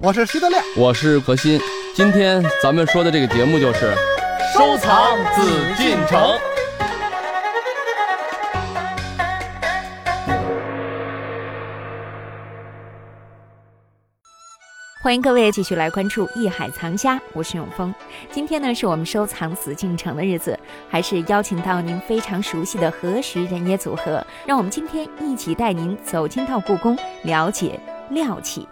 我是徐德亮，我是何鑫。今天咱们说的这个节目就是收藏紫禁城。欢迎各位继续来关注《艺海藏家》，我是永峰。今天呢，是我们收藏紫禁城的日子，还是邀请到您非常熟悉的何时人也组合，让我们今天一起带您走进到故宫，了解料器。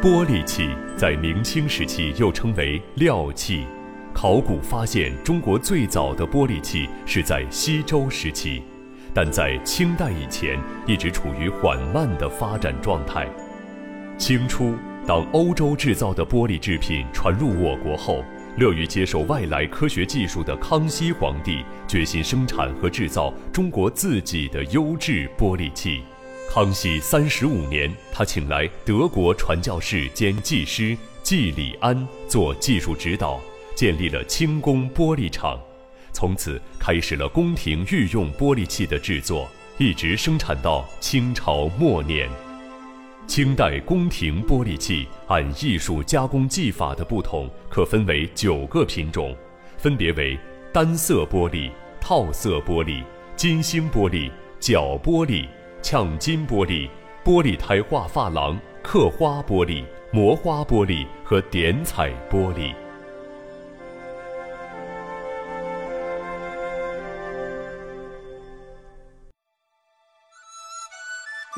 玻璃器在明清时期又称为料器，考古发现中国最早的玻璃器是在西周时期。但在清代以前，一直处于缓慢的发展状态。清初，当欧洲制造的玻璃制品传入我国后，乐于接受外来科学技术的康熙皇帝决心生产和制造中国自己的优质玻璃器。康熙三十五年，他请来德国传教士兼技师季礼安做技术指导，建立了清宫玻璃厂。从此开始了宫廷御用玻璃器的制作，一直生产到清朝末年。清代宫廷玻璃器按艺术加工技法的不同，可分为九个品种，分别为单色玻璃、套色玻璃、金星玻璃、角玻璃、呛金玻璃、玻璃胎画珐琅、刻花玻璃、磨花玻璃和点彩玻璃。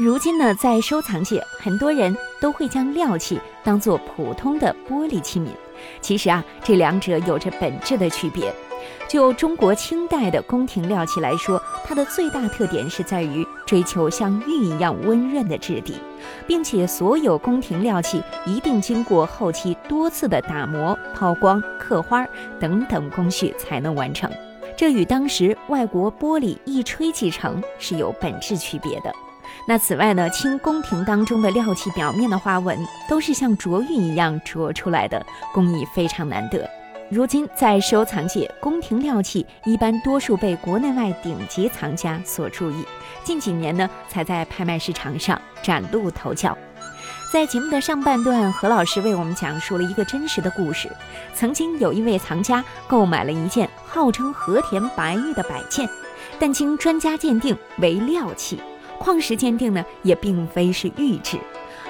如今呢，在收藏界，很多人都会将料器当做普通的玻璃器皿。其实啊，这两者有着本质的区别。就中国清代的宫廷料器来说，它的最大特点是在于追求像玉一样温润的质地，并且所有宫廷料器一定经过后期多次的打磨、抛光、刻花等等工序才能完成。这与当时外国玻璃一吹即成是有本质区别的。那此外呢，清宫廷当中的料器表面的花纹都是像琢玉一样琢出来的，工艺非常难得。如今在收藏界，宫廷料器一般多数被国内外顶级藏家所注意，近几年呢才在拍卖市场上崭露头角。在节目的上半段，何老师为我们讲述了一个真实的故事：曾经有一位藏家购买了一件号称和田白玉的摆件，但经专家鉴定为料器。矿石鉴定呢，也并非是玉质，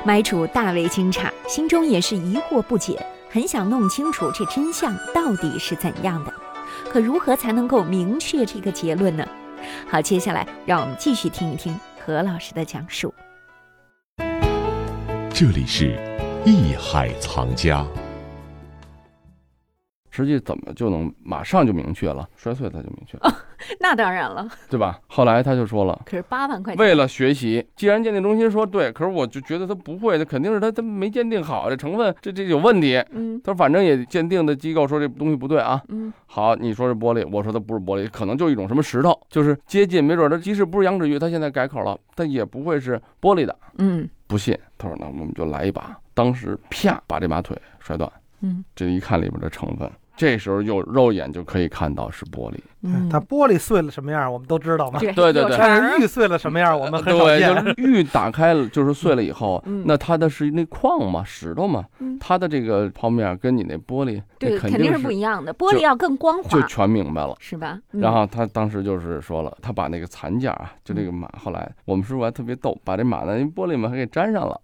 买主大为惊诧，心中也是疑惑不解，很想弄清楚这真相到底是怎样的。可如何才能够明确这个结论呢？好，接下来让我们继续听一听何老师的讲述。这里是艺海藏家。实际怎么就能马上就明确了？摔碎它就明确了，那当然了，对吧？后来他就说了，可是八万块钱，为了学习，既然鉴定中心说对，可是我就觉得他不会，那肯定是他他没鉴定好，这成分这这有问题。嗯，他说反正也鉴定的机构说这东西不对啊。嗯，好，你说是玻璃，我说它不是玻璃，可能就一种什么石头，就是接近，没准它即使不是羊脂玉，它现在改口了，但也不会是玻璃的。嗯，不信，他说那我们就来一把，当时啪把这把腿摔断。嗯，这一看里边的成分。这时候又肉眼就可以看到是玻璃，它玻璃碎了什么样，我们都知道嘛。对对对，但是玉碎了什么样，我们很少见。对，玉打开了就是碎了以后，那它的是那矿嘛，石头嘛，它的这个剖面跟你那玻璃对肯定是不一样的，玻璃要更光滑，就全明白了，是吧？然后他当时就是说了，他把那个残件啊，就这个马，后来我们师傅还特别逗，把这马呢玻璃嘛还给粘上了，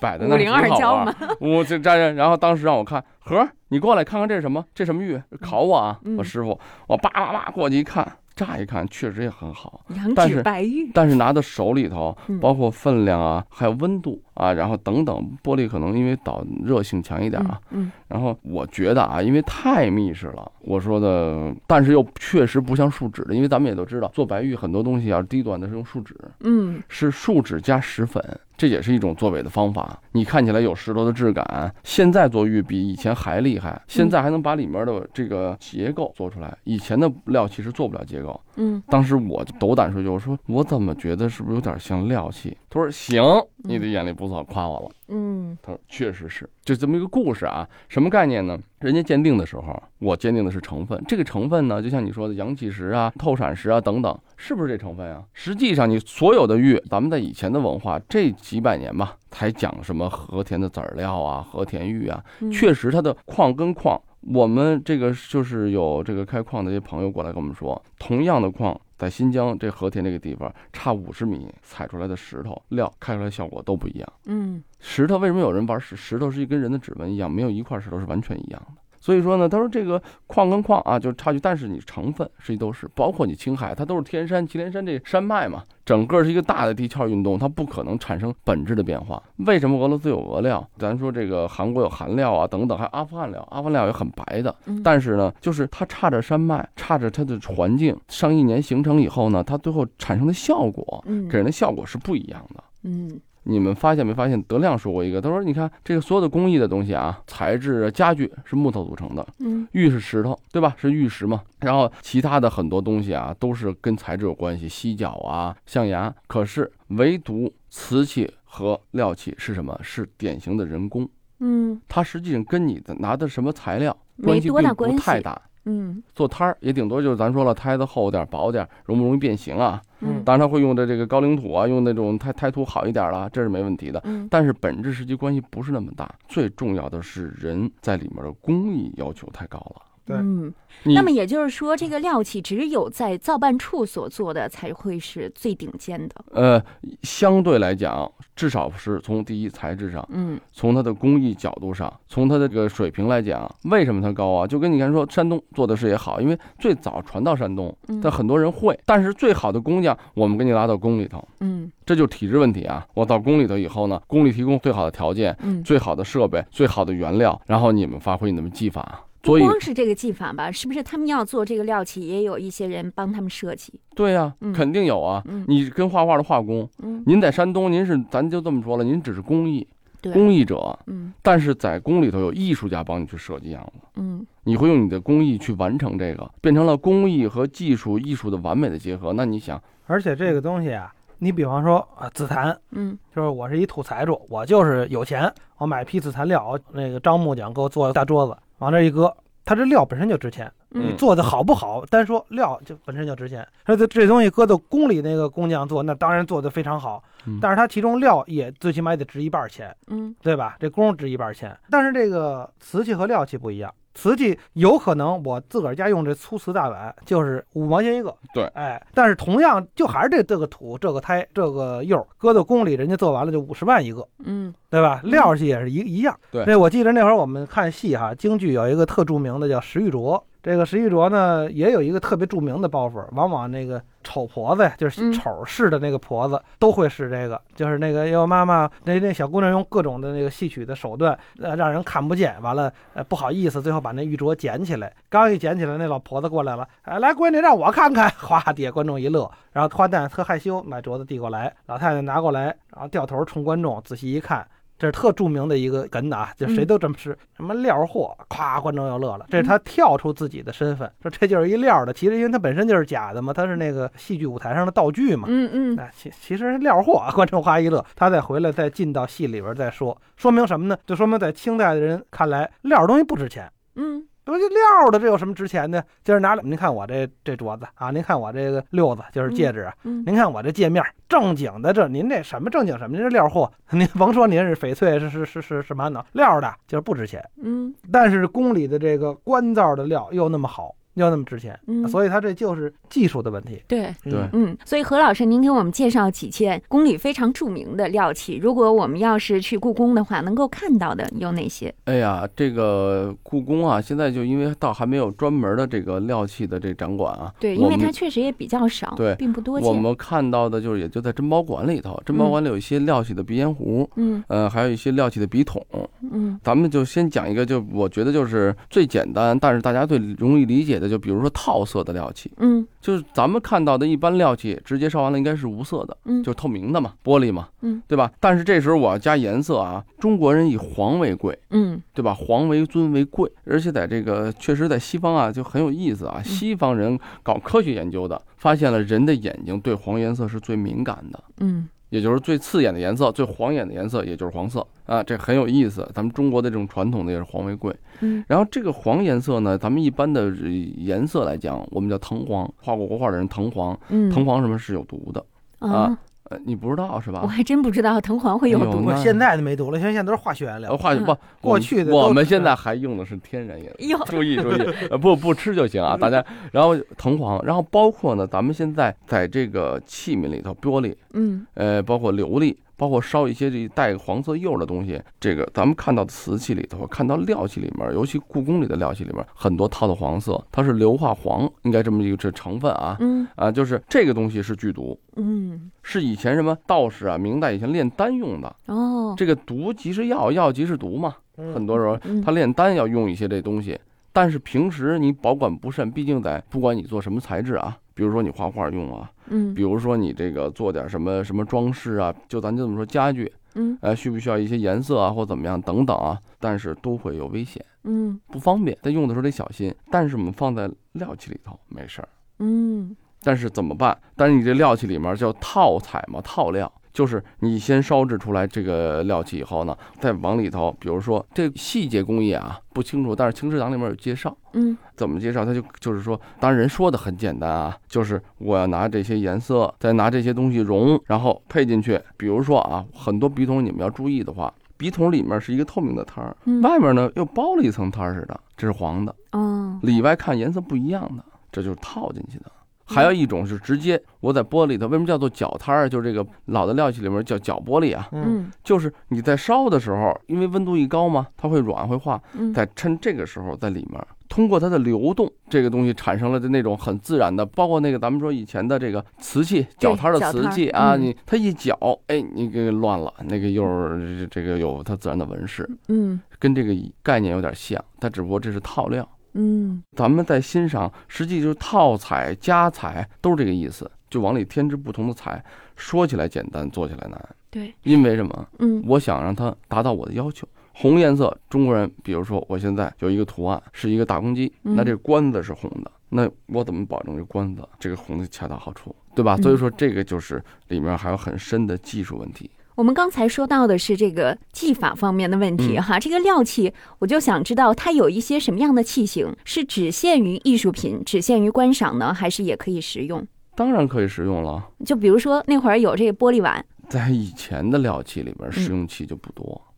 摆在那五零二胶嘛，我就粘上，然后当时让我看盒。你过来看看这是什么？这什么玉？考我啊！我师傅，我叭叭叭过去一看。乍一看确实也很好，羊脂白玉，但是拿到手里头，包括分量啊，还有温度啊，然后等等，玻璃可能因为导热性强一点啊，嗯，然后我觉得啊，因为太密实了，我说的，但是又确实不像树脂的，因为咱们也都知道，做白玉很多东西要低端的是用树脂，嗯，是树脂加石粉，这也是一种做伪的方法。你看起来有石头的质感，现在做玉比以前还厉害，现在还能把里面的这个结构做出来，以前的料其实做不了结构。嗯，当时我斗胆说句，我说我怎么觉得是不是有点像料器？他说行，你的眼力不错，夸我了。嗯他说确实是，就这么一个故事啊。什么概念呢？人家鉴定的时候，我鉴定的是成分，这个成分呢，就像你说的阳起石啊、透闪石啊等等，是不是这成分啊？实际上，你所有的玉，咱们在以前的文化这几百年吧，才讲什么和田的籽儿料啊、和田玉啊，嗯确实它的矿跟矿，我们这个就是有这个开矿的一些朋友过来跟我们说，同样的矿。在新疆这和田这个地方，差五十米采出来的石头料开出来效果都不一样。嗯石头为什么有人玩石？石头是跟人的指纹一样，没有一块石头是完全一样的。所以说呢，他说这个矿跟矿啊，就差距，但是你成分实际都是，包括你青海，它都是天山、祁连山这山脉嘛，整个是一个大的地壳运动，它不可能产生本质的变化。为什么俄罗斯有俄料？咱说这个韩国有韩料啊，等等，还有阿富汗料，阿富汗料也很白的，嗯，但是呢，就是它差着山脉，差着它的环境，上亿年形成以后呢，它最后产生的效果，嗯给人的效果是不一样的。嗯你们发现没发现？德亮说过一个，他说：“你看这个所有的工艺的东西啊，材质啊、家具是木头组成的，嗯玉是石头，对吧？是玉石嘛。然后其他的很多东西啊，都是跟材质有关系，犀角啊、象牙。可是唯独瓷器和料器是什么？是典型的人工，嗯它实际上跟你的拿的什么材料关系并不太大。嗯做摊儿也顶多就是咱说了，胎子厚点、薄点，容不容易变形啊？嗯当然他会用的这个高岭土啊，用那种胎胎土好一点了，这是没问题的。嗯但是本质实际关系不是那么大，最重要的是人在里面的工艺要求太高了。对嗯，那么也就是说，这个料器只有在造办处所做的才会是最顶尖的。呃，相对来讲，至少是从第一材质上，嗯从它的工艺角度上，从它的这个水平来讲，为什么它高啊？就跟你看说，山东做的是也好，因为最早传到山东，嗯但很多人会，但是最好的工匠，我们给你拉到宫里头。嗯这就是体制问题啊！我到宫里头以后呢，宫里提供最好的条件、嗯，最好的设备、最好的原料，然后你们发挥你们技法。不所以，光是这个技法吧，是不是他们要做这个料器，也有一些人帮他们设计？对呀、嗯肯定有啊。嗯你跟画画的画工，嗯，您在山东，您是咱就这么说了，您只是工艺对，工艺者，嗯但是在宫里头有艺术家帮你去设计样子，嗯你会用你的工艺去完成这个，变成了工艺和技术、艺术的完美的结合。那你想，而且这个东西啊，你比方说啊，紫檀，嗯就是我是一土财主，我就是有钱，我买批紫檀料，那个张木匠给我做大桌子，往那一搁，它这料本身就值钱。嗯嗯做的好不好，单说料就本身就值钱。那这这东西搁到宫里那个工匠做，那当然做的非常好，嗯但是它其中料也最起码也得值一半钱，嗯对吧？这工值一半钱，但是这个瓷器和料器不一样。瓷器有可能我自个儿家用这粗瓷大碗就是五毛钱一个，对哎，但是同样就还是这这个土、这个胎、这个釉搁到宫里，人家做完了就五十万一个，嗯对吧？嗯料器也是一一样。对那我记得那会儿我们看戏哈，京剧有一个特著名的叫石玉镯。这个石玉镯呢，也有一个特别著名的包袱，往往那个丑婆子呀，就是嗯丑式的那个婆子，都会使这个，就是那个要妈妈那那小姑娘用各种的那个戏曲的手段，呃，让人看不见，完了，呃，不好意思，最后把那玉镯捡起来，刚一捡起来，那老婆子过来了，哎，来闺女让我看看，哗，底下观众一乐，然后花旦特害羞，把镯子递过来，老太太拿过来，然后掉头冲观众，仔细一看。这是特著名的一个梗的啊，就谁都这么吃，什么料货，咵，观众又乐了。这是他跳出自己的身份，说这就是一料的。其实因为他本身就是假的嘛，他是那个戏剧舞台上的道具嘛。嗯嗯啊其其实是料货，观众哗一乐，他再回来再进到戏里边再说，说明什么呢？就说明在清代的人看来，料东西不值钱。嗯不就料的，这有什么值钱的？今儿拿来，您看我这这镯子啊，您看我这个六子，就是戒指啊，嗯您看我这界面正经的，这您这什么正经什么？您这料货，您甭说您是翡翠是是是是是玛瑙料的，就是不值钱。嗯但是宫里的这个官造的料又那么好，又那么值钱，嗯，所以它这就是技术的问题。对。嗯对嗯，所以何老师，您给我们介绍几件宫里非常著名的料器。如果我们要是去故宫的话，能够看到的有哪些？哎呀，这个故宫啊，现在就因为倒还没有专门的这个料器的这展馆啊，对，因为它确实也比较少，对并不多见我。们看到的就是也就在珍宝馆里头，珍宝馆里有一些料器的鼻烟壶，嗯呃，还有一些料器的笔筒。嗯咱们就先讲一个，就我觉得就是最简单，但是大家最容易理解的，就比如说套色的料器，嗯就是咱们看到的一般料器，直接烧完了应该是无色的，嗯，就是透明的嘛，玻璃嘛，嗯，对吧？但是这时候我要加颜色啊，中国人以黄为贵，嗯对吧？黄为尊为贵，而且在这个确实在西方啊就很有意思啊。嗯西方人搞科学研究的，发现了人的眼睛对黄颜色是最敏感的。嗯也就是最刺眼的颜色，最晃眼的颜色，也就是黄色啊，这很有意思。咱们中国的这种传统的也是黄为贵。嗯，然后这个黄颜色呢，咱们一般的呃颜色来讲，我们叫藤黄，画过国画的人藤黄，嗯藤黄什么是有毒的？啊，呃，你不知道是吧？我还真不知道藤黄会有毒。哎现在都没毒了，现在都是化学原料呃，。化学嗯不，过去的我们现在还用的是天然颜色。哟，注意注意，呃，不不吃就行啊，大家。然后藤黄，然后包括呢，咱们现在在这个器皿里头，玻璃，嗯呃，包括琉璃，包括烧一些这带黄色釉的东西，这个咱们看到瓷器里头，看到料器里面，尤其故宫里的料器里面，很多套的黄色，它是硫化黄，应该这么一个这成分啊嗯。啊，就是这个东西是剧毒，嗯，是以前什么道士啊，明代以前炼丹用的。哦，这个毒即是药，药即是毒嘛，嗯很多时候嗯他炼丹要用一些这东西，但是平时你保管不慎，毕竟在不管你做什么材质啊，比如说你画画用啊，嗯比如说你这个做点什么什么装饰啊，就咱就这么说家具，嗯呃，需不需要一些颜色啊或怎么样等等啊，但是都会有危险，嗯不方便，但用的时候得小心。但是我们放在料器里头没事儿，嗯但是怎么办？但是你这料器里面叫套彩嘛，套料。就是你先烧制出来这个料器以后呢，再往里头，比如说这细节工艺啊不清楚，但是《清史档》里面有介绍，嗯怎么介绍？他就就是说，当然人说的很简单啊，就是我要拿这些颜色，再拿这些东西融，然后配进去。比如说啊，很多笔筒你们要注意的话，笔筒里面是一个透明的汤儿，嗯外面呢又包了一层汤儿似的，这是黄的，哦里外看颜色不一样的，这就是套进去的。还有一种是直接我在玻璃里头，为什么叫做角摊儿？就是这个老的料器里面叫角玻璃啊，嗯，嗯。就是你在烧的时候，因为温度一高嘛，它会软会化，嗯。在趁这个时候在里面，通过它的流动，这个东西产生了的那种很自然的，包括那个咱们说以前的这个瓷器，脚摊的瓷器。啊，你它一搅，哎，你给乱了，那个又是这个有它自然的纹饰，嗯。跟这个概念有点像，它只不过这是套料。嗯咱们在欣赏，实际就是套彩、加彩，都是这个意思，就往里添置不同的彩。说起来简单，做起来难，对，因为什么？嗯我想让它达到我的要求。红颜色，中国人，比如说我现在有一个图案是一个大公鸡，嗯那这关子是红的，那我怎么保证这关子这个红的恰到好处，对吧？嗯所以说这个就是里面还有很深的技术问题。我们刚才说到的是这个技法方面的问题嗯。哈，这个料器我就想知道它有一些什么样的器型是只限于艺术品、只限于观赏呢，还是也可以食用？当然可以食用了，就比如说那会儿有这个玻璃碗，在以前的料器里边，食用器就不多、嗯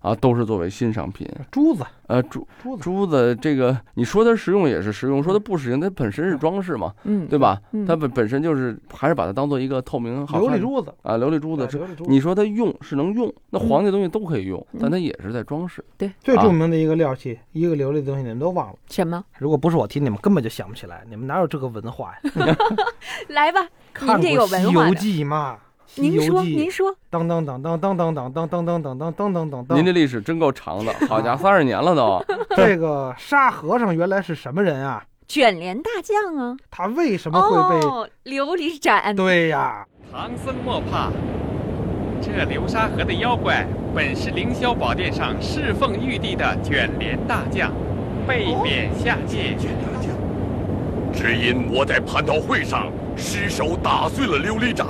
啊，都是作为欣赏品。珠子，呃，珠珠子，珠子这个，你说它实用也是实用，说它不实用，它本身是装饰嘛，嗯，对吧？嗯它本本身就是还是把它当做一个透明好琉璃珠子，啊，琉璃珠子是你说它用是能用，那嗯黄的东西都可以用，嗯但它也是在装饰。对最著名的一个料器，一个琉璃的东西，你们都忘了。什么？如果不是我提，你们根本就想不起来。你们哪有这个文化呀？来吧，看您这有过《西游文化的。记》吗？《西您说，您》说，当当当当当当当当当当当当当当。您这历史真够长的，好家伙，三十年了都。这个沙和尚原来是什么人啊？卷帘大将啊！他为什么会被？哦，琉璃斩。对呀，唐僧莫怕，这流沙河的妖怪本是凌霄宝殿上侍奉玉帝的卷帘大将，被贬下界卷帘将。只因我在蟠桃会上失手打碎了琉璃盏，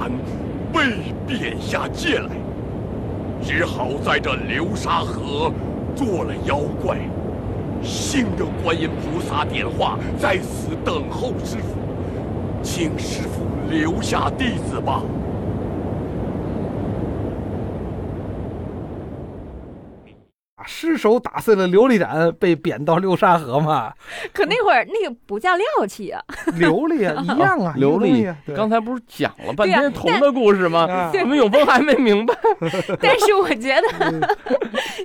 被贬下界来，只好在这流沙河做了妖怪。幸得观音菩萨点化，在此等候师傅，请师傅留下弟子吧。失手打碎了琉璃盏，被贬到流沙河嘛？可那会儿那个不叫料器啊，琉璃啊，一样啊，琉璃刚才不是讲了半天铜的故事吗？啊我们永峰还没明白。但是我觉得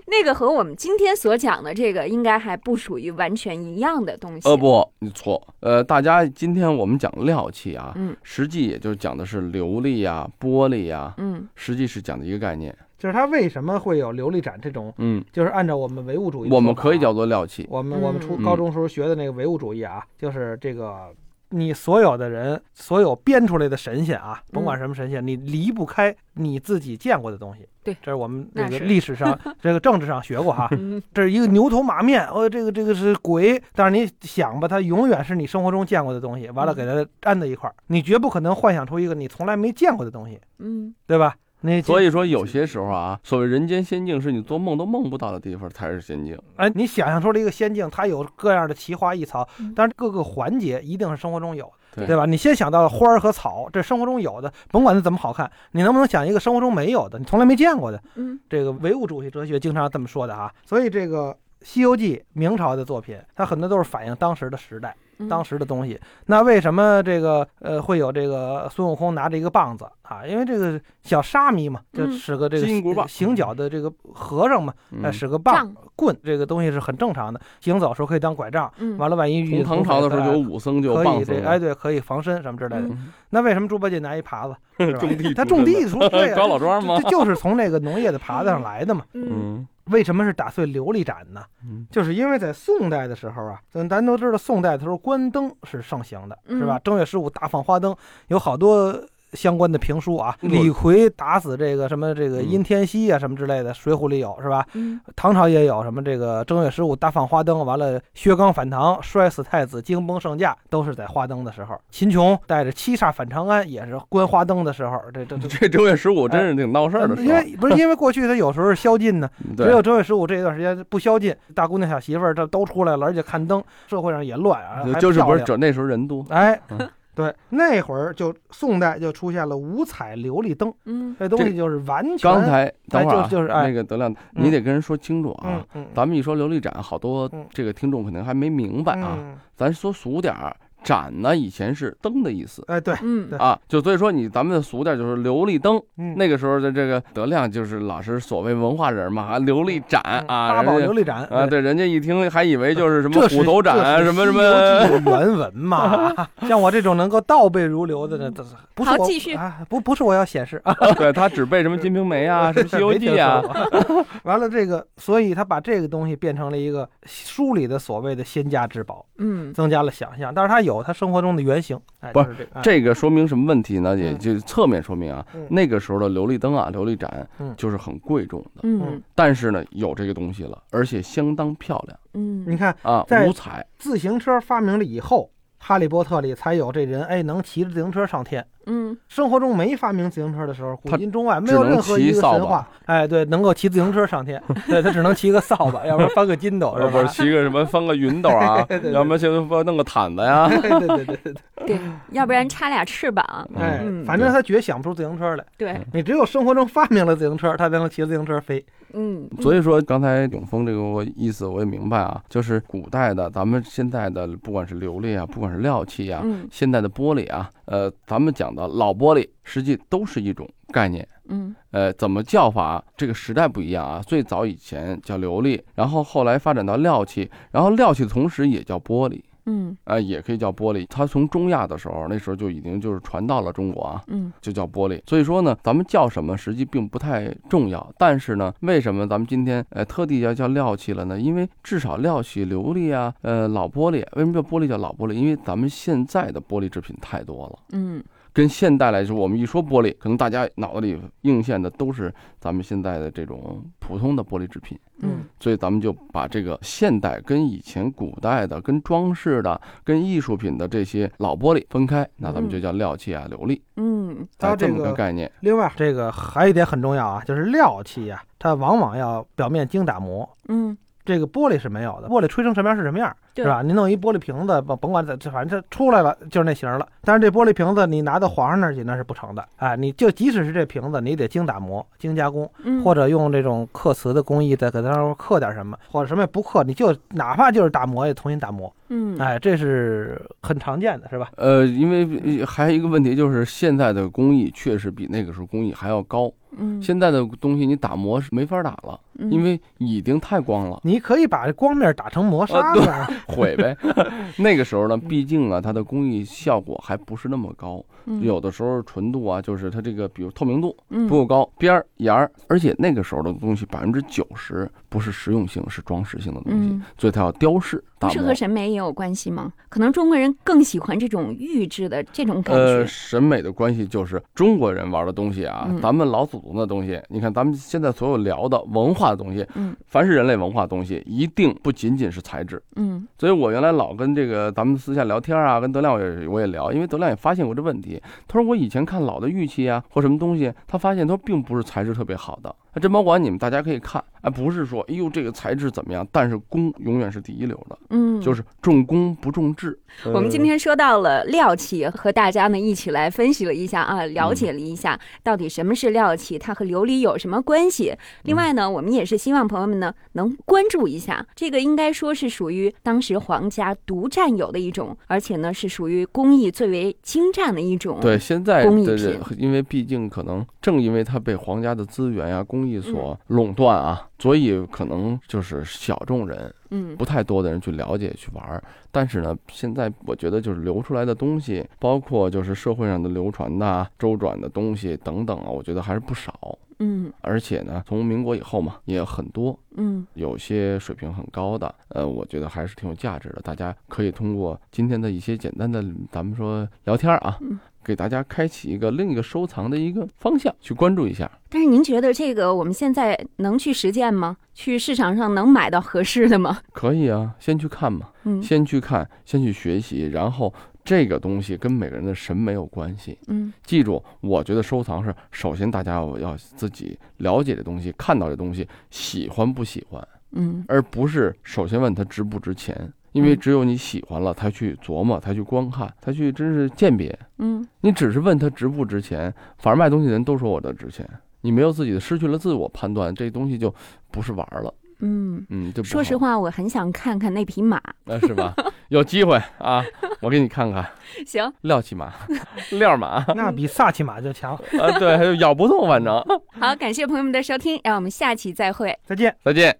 那个和我们今天所讲的这个应该还不属于完全一样的东西。呃，，不，你错。呃，大家今天我们讲料器啊，嗯实际也就是讲的是琉璃呀、玻璃呀，嗯实际是讲的一个概念。就是它为什么会有琉璃盏这种？嗯，就是按照我们唯物主义我们可以叫做料器。我们我们初嗯高中时候学的那个唯物主义啊，就是这个你所有的人，所有编出来的神仙啊，甭管什么神仙，你离不开你自己见过的东西。对这是我们那个历史上、这个政治上学过哈。嗯这是一个牛头马面，哦，这个这个是鬼，但是你想吧，它永远是你生活中见过的东西，完了嗯给它粘在一块儿，你绝不可能幻想出一个你从来没见过的东西，嗯对吧？那所以说有些时候啊，所谓人间仙境，是你做梦都梦不到的地方才是仙境。哎，你想象出了一个仙境，它有各样的奇花异草嗯，但是各个环节一定是生活中有的。对对吧？你先想到了花儿和草，这生活中有的，甭管它怎么好看，你能不能想一个生活中没有的，你从来没见过的？嗯这个唯物主义哲学经常这么说的啊。所以这个《西游记》明朝的作品，它很多都是反映当时的时代、嗯当时的东西。那为什么这个呃会有这个孙悟空拿着一个棒子啊？因为这个小沙弥嘛，就嗯使个这个行脚的这个和尚嘛，哎，嗯使个棒棍，这个东西是很正常的。行走时候可以当拐杖，嗯完了万一遇从唐朝的时候就有武僧，就有可以这哎对，可以防身什么之类的。嗯那为什么猪八戒拿一耙子？种地他种出身的地出对啊 高老庄吗这？就是从那个农业的耙子上来的嘛。嗯嗯为什么是打碎琉璃盏呢？嗯就是因为在宋代的时候啊，咱咱都知道宋代的时候关灯是盛行的，是吧？正月十五大放花灯，有好多。相关的评书啊，嗯李逵打死这个什么这个嗯殷天锡啊什么之类的，《水浒》里有是吧？嗯唐朝也有什么这个正月十五大放花灯，完了薛刚反唐，摔死太子，惊崩圣驾，都是在花灯的时候。秦琼带着七煞反长安，也是观花灯的时候。这这这这正月十五真是挺闹事儿的因为不是因为过去他有时候宵禁呢，只有正月十五这一段时间不宵禁，大姑娘小媳妇儿这都出来了，而且看灯，社会上也乱啊，还就是不是这那时候人多，哎嗯。对，那会儿就宋代就出现了五彩琉璃灯，嗯这东西就是完全刚才等会儿啊，就就是哎那个德亮，你得跟人说清楚啊嗯。嗯咱们一说琉璃盏，好多嗯这个听众可能还没明白啊。嗯咱说俗点儿，盏呢以前是灯的意思哎对，嗯啊，就所以说你咱们的俗点就是琉璃灯。嗯那个时候的这个德亮就是老是所谓文化人嘛，啊琉璃盏嗯啊，八宝琉璃盏啊，对，人家一听还以为就是什么虎头盏啊，什么什么。原文嘛。像我这种能够倒背如流的呢，这不是我好继续啊？不不是我要显示啊，对他只背什么《金瓶梅》啊，什么《西游记》啊。完了这个，所以他把这个东西变成了一个书里的所谓的仙家之宝，嗯增加了想象。但是他有它生活中的原型，哎，不就是这个，哎。这个说明什么问题呢？也嗯。就侧面说明啊，嗯。那个时候的琉璃灯啊、琉璃盏嗯。就是很贵重的，嗯。但是呢有这个东西了，而且相当漂亮嗯，你看啊，在五彩。自行车发明了以后，《哈利波特》里才有这人哎能骑着自行车上天。嗯生活中没发明自行车的时候，古今中外没有任何一骑扫把个神话，哎，对，能够骑自行车上天，对他只能骑个扫把，要不然翻个筋斗，是呃，不然？骑个什么翻个云斗啊对 对，对要么就弄个毯子呀。对对对对对，对，要不然插俩翅膀，哎嗯，反正他绝想不出自行车来。对，你只有生活中发明了自行车，他才能骑自行车飞。嗯，所以说，刚才永峰这个我意思我也明白啊，就是古代的，咱们现在的不管是琉璃啊，不管是料器啊，嗯现在的玻璃啊，呃，咱们讲的老玻璃，实际都是一种概念。嗯呃，怎么叫法？这个时代不一样啊。最早以前叫琉璃，然后后来发展到料器，然后料器同时也叫玻璃，嗯啊、也可以叫玻璃。它从中亚的时候，那时候就已经就是传到了中国啊，嗯就叫玻璃。所以说呢，咱们叫什么实际并不太重要。但是呢，为什么咱们今天呃特地要叫料器了呢？因为至少料器、琉璃啊，呃老玻璃，为什么叫玻璃叫老玻璃？因为咱们现在的玻璃制品太多了。嗯跟现代来说，我们一说玻璃，可能大家脑子里映现的都是咱们现在的这种普通的玻璃制品，嗯所以咱们就把这个现代跟以前古代的、跟装饰的、跟艺术品的这些老玻璃分开，那咱们就叫料器啊、琉璃，嗯它这么个个概念。另外，这个还有一点很重要啊，就是料器啊、它往往要表面精打磨。嗯这个玻璃是没有的，玻璃吹成什么样是什么样，对是吧？你弄一玻璃瓶子，甭甭管怎，反正它出来了就是那型了。但是这玻璃瓶子你拿到皇上那儿去那是不成的，哎，你就即使是这瓶子，你得精打磨、精加工，嗯，或者用这种刻瓷的工艺再给它上面刻点什么，或者什么也不刻，你就哪怕就是打磨也重新打磨，嗯哎，这是很常见的，是吧？呃，因为呃还有一个问题就是，现在的工艺确实比那个时候工艺还要高。嗯，现在的东西你打磨是没法打了，嗯因为已经太光了，你可以把这光面打成磨砂啊对子，毁呗。那个时候呢，毕竟啊，它的工艺效果还不是那么高，嗯有的时候纯度啊，就是它这个比如透明度嗯不够高，边儿沿儿，而且那个时候的东西百分之九十不是实用性，是装饰性的东西，嗯所以它要雕饰，不是和。审美也有关系吗？可能中国人更喜欢这种玉质的这种感觉呃，觉。审美的关系就是中国人玩的东西啊，嗯咱们老祖宗的东西，你看咱们现在所有聊的文化的东西，嗯凡是人类文化的东西，一定不仅仅是材质。嗯所以我原来老跟这个咱们私下聊天啊，跟德亮我也我也聊，因为德亮也发现过这问题。他说我以前看老的玉器啊或什么东西，他发现它并不是材质特别好的。那珍宝馆你们大家可以看，哎，不是说哎呦这个材质怎么样，但是工永远是第一流的，嗯，就是重工不重质。我们今天说到了料器，和大家呢一起来分析了一下啊，了解了一下到底什么是料器，它和琉璃有什么关系。另外呢，我们也是希望朋友们呢能关注一下，这个应该说是属于当时皇家独占有的一种，而且呢是属于工艺最为精湛的一种。对，现在工艺的人品，因为毕竟可能正因为它被皇家的资源呀、工艺嗯所垄断啊，所以可能就是小众人嗯不太多的人去了解去玩儿。但是呢，现在我觉得就是流出来的东西，包括就是社会上的流传的啊、周转的东西等等啊，我觉得还是不少。嗯而且呢，从民国以后嘛，也有很多，嗯有些水平很高的，呃，我觉得还是挺有价值的。大家可以通过今天的一些简单的，咱们说聊天啊嗯，给大家开启一个另一个收藏的一个方向，去关注一下。但是您觉得这个我们现在能去实践吗？去市场上能买到合适的吗？可以啊，先去看嘛，嗯先去看，先去学习，然后这个东西跟每个人的审美有关系。嗯记住，我觉得收藏是首先大家要要自己了解的东西，看到这东西喜欢不喜欢，嗯而不是首先问它值不值钱。因为嗯只有你喜欢了，才去琢磨，才去观看，才去真是鉴别。嗯你只是问它值不值钱，反而卖东西的人都说我的值钱。你没有自己的失去了自我判断，这东西就不是玩儿了。嗯。嗯，就说实，话，我很想看看那匹马。那是吧？有机会啊，我给你看看 行，廖骑马、廖马 那比萨琪玛就强。啊，对，咬不动，反正。好，感谢朋友们的收听，让我们下期再会。再见。再见。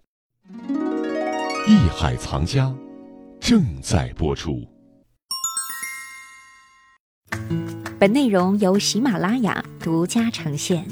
艺海藏家正在播出。本内容由喜马拉雅独家呈现。